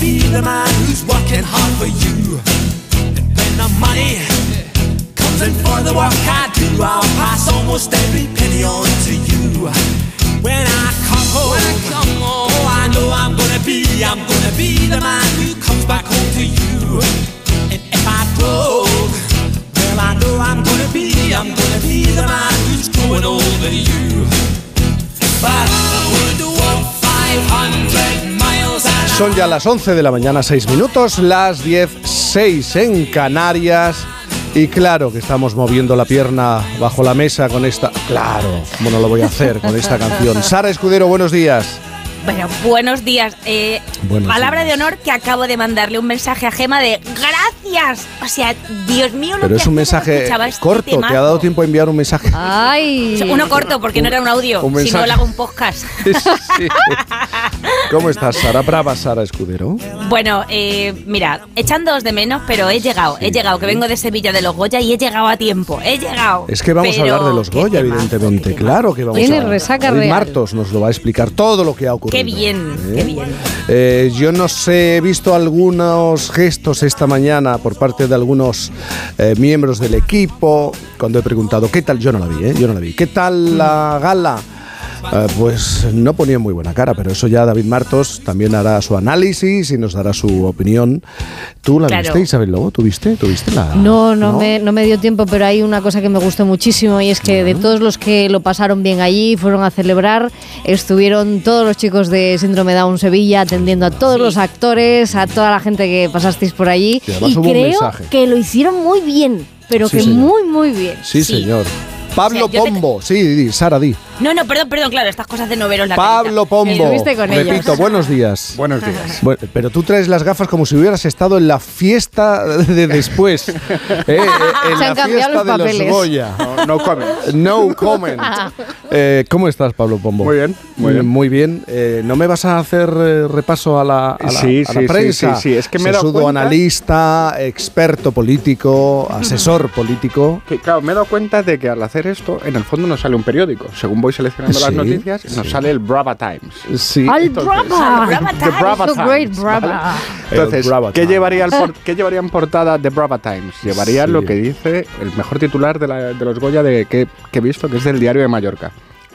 be the man who's working hard for you. And when the money comes in for the work I do, I'll pass almost every penny on to you. When I come home, oh, I know I'm gonna be, I'm gonna be the man who comes back home to you. And if I broke, well, I know I'm gonna be, I'm gonna be the man who's growing over you. Son ya las 11 de la mañana, 6 minutos, las 10, 6 en Canarias. Y claro que estamos moviendo la pierna bajo la mesa con esta. Claro, ¿cómo no lo voy a hacer con esta canción? Sara Escudero, buenos días. Bueno, buenos días. Eh, Buenos palabra días. de honor que acabo de mandarle un mensaje a Gema de gracias. O sea, Dios mío, lo Pero que es un mensaje este corto, te temazo. ha dado tiempo a enviar un mensaje. ¡Ay! Uno corto, porque no era un audio, un si no mensaje. le hago un podcast. Sí. ¿Cómo estás, Sara? Brava, Sara Escudero. Bueno, eh, mira, echándoos de menos, pero he llegado, he llegado, que vengo de Sevilla de los Goya y he llegado a tiempo, he llegado. Es que vamos Pero a hablar de los Goya, evidentemente. Claro que vamos Tiene a hablar. resaca David real. Martos nos lo va a explicar todo lo que ha ocurrido. Qué bien, qué bien. Eh, yo no sé, he visto algunos gestos esta mañana por parte de algunos eh, miembros del equipo cuando he preguntado qué tal, yo no la vi, ¿eh? yo no la vi, ¿qué tal la gala? Eh, pues no ponía muy buena cara, pero eso ya David Martos también hará su análisis y nos dará su opinión. ¿Tú la Claro. viste, Isabel Lobo? ¿Tú viste? ¿Tú viste la...? No, no, Me, no me dio tiempo, pero hay una cosa que me gustó muchísimo y es que de todos los que lo pasaron bien allí, fueron a celebrar, estuvieron todos los chicos de Síndrome Down Sevilla atendiendo a todos los actores, a toda la gente que pasasteis por allí Y además y hubo un creo mensaje. que lo hicieron muy bien, pero Sí, que señor. muy, muy bien. Sí, Sí. señor. Pablo O sea, yo te- Pombo, sí, di, Sara, di. No, no, perdón, perdón, claro, estas cosas de no veros la Pablo Pombo. Estuviste con ellos. Repito, buenos días. Buenos días. Bueno, pero tú traes las gafas como si hubieras estado en la fiesta de después. ¿eh? Eh, en Se han la cambiado fiesta los de papeles. los Goya. No, no comen. No comment. Eh, ¿Cómo estás, Pablo Pombo? Muy bien, muy bien. Muy bien. Eh, ¿No me vas a hacer eh, repaso a la, a la- Sí, a la sí, sí, prensa? sí, sí. Es que me he dado cuenta- analista, experto político, asesor político. Que, claro, me he dado cuenta de que al hacer esto, en el fondo nos sale un periódico. Según voy seleccionando las Sí, noticias, nos sí. sale el Brava Times. Sí. ¡Al Brava! Brava The Times. Brava So great, Times, Brava. ¿vale? Entonces, Brava ¿qué Times. llevaría, el por- ¿qué llevaría en portada de Brava Times? Llevaría Sí. lo que dice el mejor titular de, la- de los Goya de, que, que he visto, que es del Diario de Mallorca.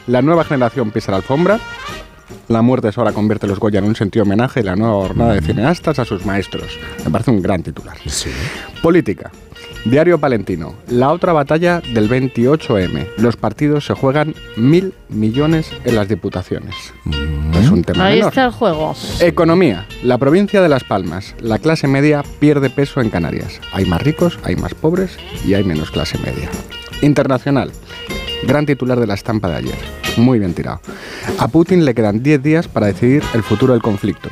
La nueva generación pisa la alfombra. La muerte sola convierte los Goya en un sentido homenaje y la nueva jornada de cineastas a sus maestros. Me parece un gran titular. Política. Diario Palentino. La otra batalla del 28M. Los partidos se juegan mil millones en las diputaciones. No es un tema Ahí menor. está el juego. Economía. La provincia de Las Palmas. La clase media pierde peso en Canarias. Hay más ricos, hay más pobres y hay menos clase media. Internacional. Gran titular de la estampa de ayer. Muy bien tirado. A Putin le quedan 10 días para decidir el futuro del conflicto.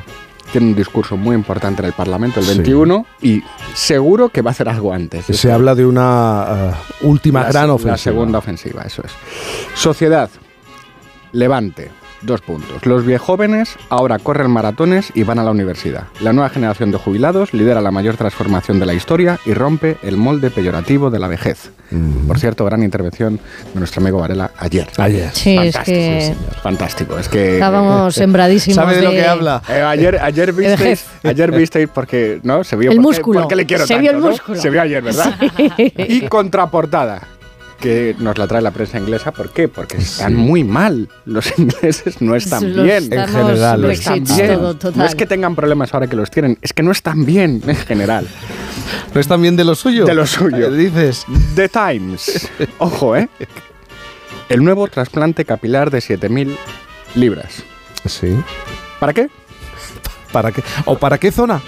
Tiene un discurso muy importante en el Parlamento el Sí. 21 y seguro que va a hacer algo antes. Se habla de una eh, última la, gran la ofensiva. segunda ofensiva, eso es. Sociedad. Levante. Dos puntos. Los viejóvenes ahora corren maratones y van a la universidad. La nueva generación de jubilados lidera la mayor transformación de la historia y rompe el molde peyorativo de la vejez. Por cierto, gran intervención de nuestro amigo Varela ayer. Ayer. Sí, es Fantástico, que sí, fantástico. Es que estábamos sembradísimos. ¿Sabe de lo que habla? eh, ayer, ayer visteis, ayer visteis porque no se vio El porque, músculo. porque le quiero Se tanto, vio el ¿no? músculo. Se vio ayer, ¿verdad? Y contraportada que nos la trae la prensa inglesa, ¿por qué? Porque están muy mal. Los ingleses no están Los bien. estamos general, No están bien. todo, total. No es que tengan problemas ahora que los tienen, es que no están bien en general. ¿No es también de lo suyo? De lo suyo. Dices. The Times. Ojo, ¿eh? El nuevo trasplante capilar de 7.000 libras. Sí. ¿Para qué? ¿Para qué? ¿O para qué zona?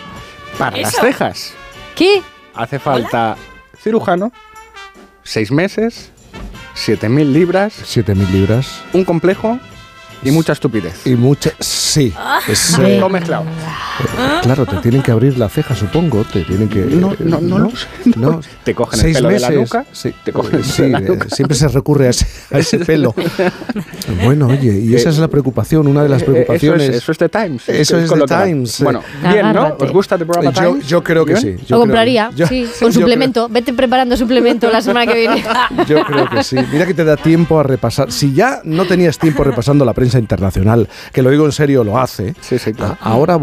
Para las cejas ¿Qué? hace falta cirujano, seis meses, 7.000 libras, 7.000 libras un complejo y mucha estupidez. y mucha... Sí. es, Madre eh, Todo mezclado. claro, te tienen que abrir la ceja, supongo. Te tienen que... No, no, no lo sé, no. Te cogen el pelo de la nuca, Sí, te cogen el sí, pelo de la eh, nuca. siempre se recurre a ese, a ese pelo. Bueno, oye, y esa es la preocupación, una de las Eh, preocupaciones. Eso es, eso es The Times. Eso es The. Times. Bueno, Eh, bien, ¿no? ¿Os gusta The Programa yo, Times? yo creo que ¿Bien? sí. yo Lo compraría, yo- sí. Con creo- suplemento. Vete preparando suplemento la semana que viene. Yo creo que sí. Mira que te da tiempo a repasar. Si ya no tenías tiempo repasando la prensa internacional, que lo digo en serio, lo hace. Sí, sí, claro. Ahora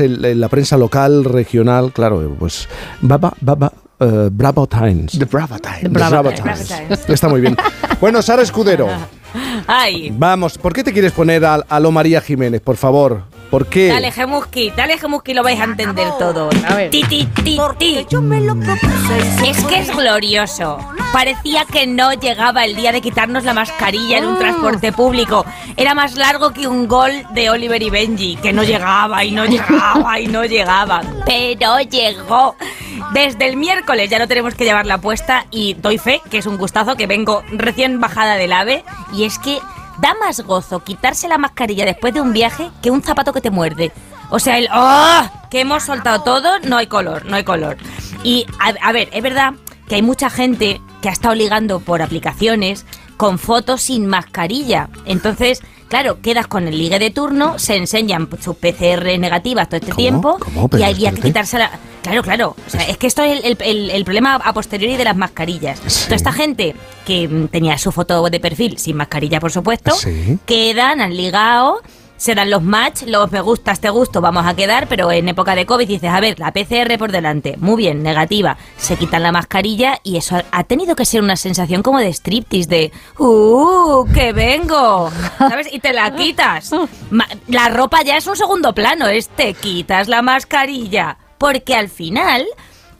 en, en la prensa local, regional, claro, pues Baba, Baba, eh, Bravo Times. The Brava Times. The Bravo Bravo Times. Times. Está muy bien. Bueno, Sara Escudero, Ay, vamos, ¿por qué te quieres poner a, a lo María Jiménez, por favor? ¿Por qué? dale Gemuski, dale Gemuski, lo vais a entender todo. A ver. Ti, ti, ti, ti. Es que es glorioso. Parecía que no llegaba el día de quitarnos la mascarilla en un transporte público. Era más largo que un gol de Oliver y Benji, que no llegaba y no llegaba y no llegaba. Pero llegó. Desde el miércoles ya no tenemos que llevar la puesta y doy fe que es un gustazo que vengo recién bajada del ave y es que da más gozo quitarse la mascarilla después de un viaje que un zapato que te muerde. O sea, el ¡oh! que hemos soltado todo, no hay color, no hay color. Y a, a ver, es verdad que hay mucha gente que ha estado ligando por aplicaciones con fotos sin mascarilla. Entonces, claro, quedas con el ligue de turno, se enseñan sus PCR negativas todo este ¿Cómo? tiempo y había que quitarse la... Claro, claro. O sea, es que esto es el, el- el- problema a posteriori de las mascarillas. Sí. Toda esta gente que tenía su foto de perfil sin mascarilla, por supuesto, Sí. quedan, han ligado, se dan los match, los me gustas, te gusto, vamos a quedar, pero en época de COVID dices, a ver, la PCR por delante, muy bien, negativa, se quitan la mascarilla y eso ha, tenido que ser una sensación como de striptease, de, ¡uh, que vengo! ¿Sabes? Y te la quitas. La ropa ya es un segundo plano, es te quitas la mascarilla, porque al final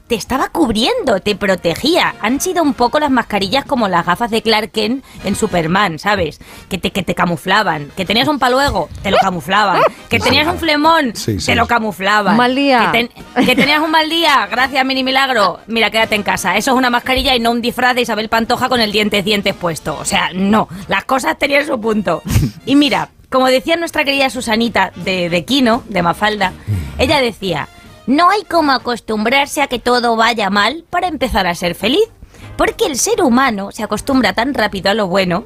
te estaba cubriendo, te protegía. Han sido un poco las mascarillas como las gafas de Clark Kent en Superman, ¿sabes? Que te, que te camuflaban. Que tenías un paluego, te lo camuflaban. Que tenías un flemón, Sí, sí. te lo camuflaban. Mal día. Que, ten- que tenías un mal día, gracias, mini milagro. Mira, quédate en casa. Eso es una mascarilla y no un disfraz de Isabel Pantoja con el dientes dientes puesto. O sea, no. Las cosas tenían su punto. Y mira, como decía nuestra querida Susanita de, de Kino, de Mafalda, ella decía, no hay como acostumbrarse a que todo vaya mal para empezar a ser feliz. Porque el ser humano se acostumbra tan rápido a lo bueno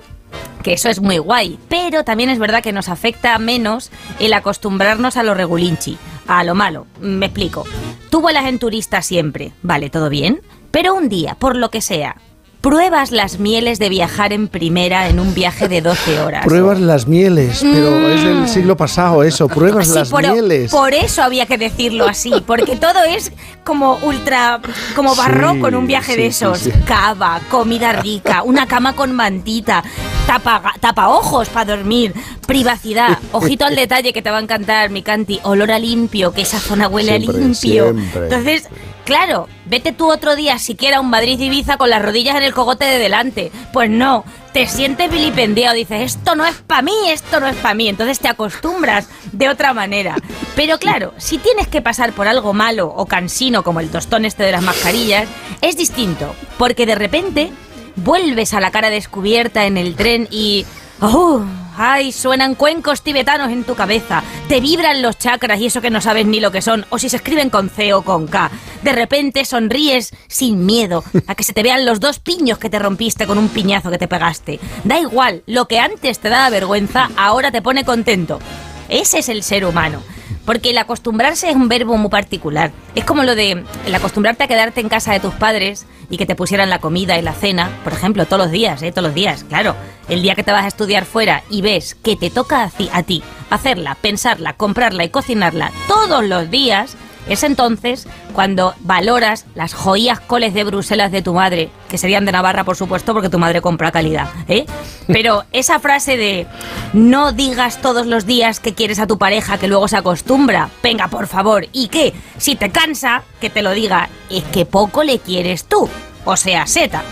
que eso es muy guay, pero también es verdad que nos afecta menos el acostumbrarnos a lo regulinchi, a lo malo. Me explico. Tú vuelas en turista siempre, vale, todo bien, pero un día, por lo que sea, pruebas las mieles de viajar en primera en un viaje de 12 horas. Pruebas las mieles, pero es del siglo pasado eso, pruebas Sí, las por, mieles. por eso había que decirlo así, porque todo es como ultra, como barroco en un viaje de sí, esos. sí. Cava, comida rica, una cama con mantita, tapa, tapa ojos para dormir, privacidad, ojito al detalle que te va a encantar, mi canti, olor a limpio, que esa zona huele Siempre, a limpio. siempre. Entonces, claro, vete tú otro día siquiera a un Madrid-Ibiza con las rodillas en el cogote de delante. Pues no, te sientes vilipendiado, dices, esto no es para mí, esto no es para mí. Entonces te acostumbras de otra manera. Pero claro, si tienes que pasar por algo malo o cansino como el tostón este de las mascarillas, es distinto. Porque de repente vuelves a la cara descubierta en el tren y... ¡Oh! ¡Ay! Suenan cuencos tibetanos en tu cabeza. Te vibran los chakras y eso que no sabes ni lo que son, o si se escriben con C o con K. De repente sonríes sin miedo a que se te vean los dos piños que te rompiste con un piñazo que te pegaste. Da igual, lo que antes te daba vergüenza, ahora te pone contento. Ese es el ser humano. Porque el acostumbrarse es un verbo muy particular. Es como lo de el acostumbrarte a quedarte en casa de tus padres y que te pusieran la comida y la cena, por ejemplo, todos los días, ¿eh? Todos los días, claro. El día que te vas a estudiar fuera y ves que te toca a ti, a ti hacerla, pensarla, comprarla y cocinarla todos los días, es entonces cuando valoras las joyas coles de Bruselas de tu madre, que serían de Navarra, por supuesto, porque tu madre compra calidad, ¿eh? Pero esa frase de no digas todos los días que quieres a tu pareja que luego se acostumbra, venga, por favor, ¿y qué? Si te cansa, que te lo diga, es que poco le quieres tú, o sea, seta.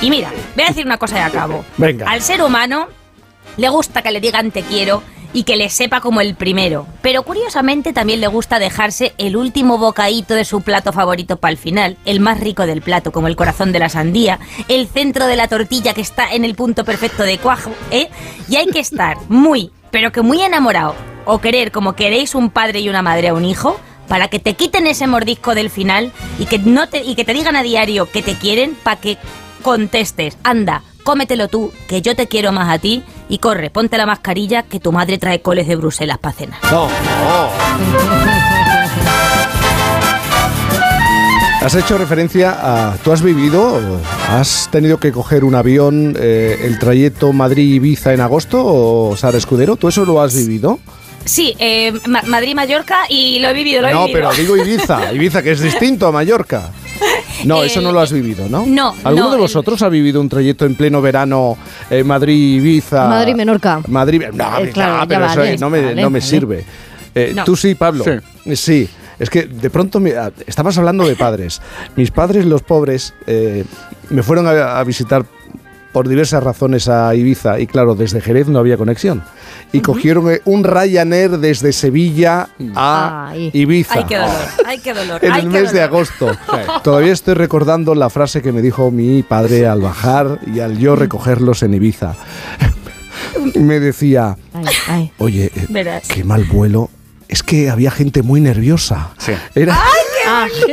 Y mira, voy a decir una cosa de acabo. Venga. Al ser humano le gusta que le digan te quiero y que le sepa como el primero. Pero curiosamente también le gusta dejarse el último bocadito de su plato favorito para el final, el más rico del plato, como el corazón de la sandía, el centro de la tortilla que está en el punto perfecto de cuajo, ¿eh? Y hay que estar muy, pero que muy enamorado, o querer como queréis un padre y una madre a un hijo, para que te quiten ese mordisco del final y que, no te, y que te digan a diario que te quieren para que contestes, anda, cómetelo tú, que yo te quiero más a ti y corre, ponte la mascarilla que tu madre trae coles de Bruselas para cenar. No, no. Has hecho referencia a... ¿Tú has vivido, has tenido que coger un avión, eh, el trayecto Madrid-Ibiza en agosto o Sara Escudero? ¿Tú eso lo has vivido? Sí, eh, Ma- Madrid-Mallorca y lo he vivido, lo he No, vivido. pero digo Ibiza, Ibiza que es distinto a Mallorca. No, eso no lo has vivido, ¿no? no, ¿Alguno no, de el- vosotros ha vivido un trayecto en pleno verano eh, Madrid-Ibiza? Madrid-Menorca. Madrid, no, Eh, claro, no, pero eso vale, no me, vale, no me vale. sirve. Eh, No. Tú sí, Pablo. Sí. Sí. Es que de pronto me- ah, estabas hablando de padres. Mis padres, los pobres, eh, me fueron a, a visitar por diversas razones a Ibiza y claro, desde Jerez no había conexión. Y cogieron eh, un Ryanair desde Sevilla a Ay. Ibiza. Ay, qué dolor, ay, qué dolor. En ay, el qué mes de dolor. agosto. Todavía estoy recordando la frase que me dijo mi padre al bajar y al yo recogerlos en Ibiza. Me decía, Ay, ay. oye, eh, Verás. qué mal vuelo. Es que había gente muy nerviosa. Sí. Era, Ah, sí.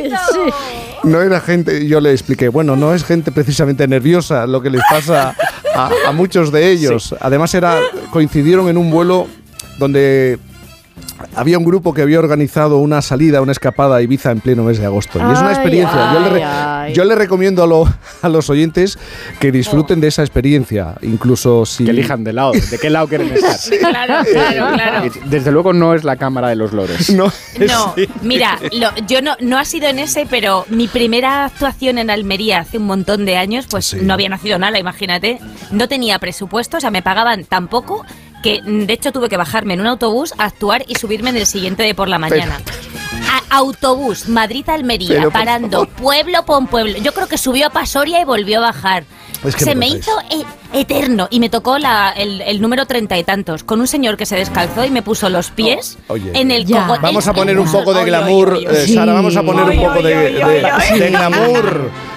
No era gente, yo le expliqué, bueno, no es gente precisamente nerviosa lo que les pasa a, a muchos de ellos. Además era, coincidieron en un vuelo donde había un grupo que había organizado una salida, una escapada a Ibiza en pleno mes de agosto. Y es una Ay, experiencia. yo, le yo le recomiendo a, lo- a los oyentes que disfruten de esa experiencia, incluso si... Que elijan de lado. ¿De qué lado quieren estar? Claro, claro, claro. Y Desde luego no es la cámara de los lores. No, No, sí. mira, lo- yo no, no ha sido en ese, pero mi primera actuación en Almería hace un montón de años, pues Sí. no había nacido nada, imagínate. No tenía presupuesto, o sea, me pagaban tan poco que mm, de hecho tuve que bajarme en un autobús actuar y subirme en el siguiente de por la mañana. Autobús, Madrid-Almería, Pero, parando pueblo por pueblo. Yo creo que subió a Pasoria y volvió a bajar. Es que Se me hizo e- eterno y me tocó la- el, el número treinta y tantos con un señor que se descalzó y me puso los pies Oh, oye. en el cogote. Vamos a poner un poco de glamour, eh, Sara, vamos a poner un poco de glamour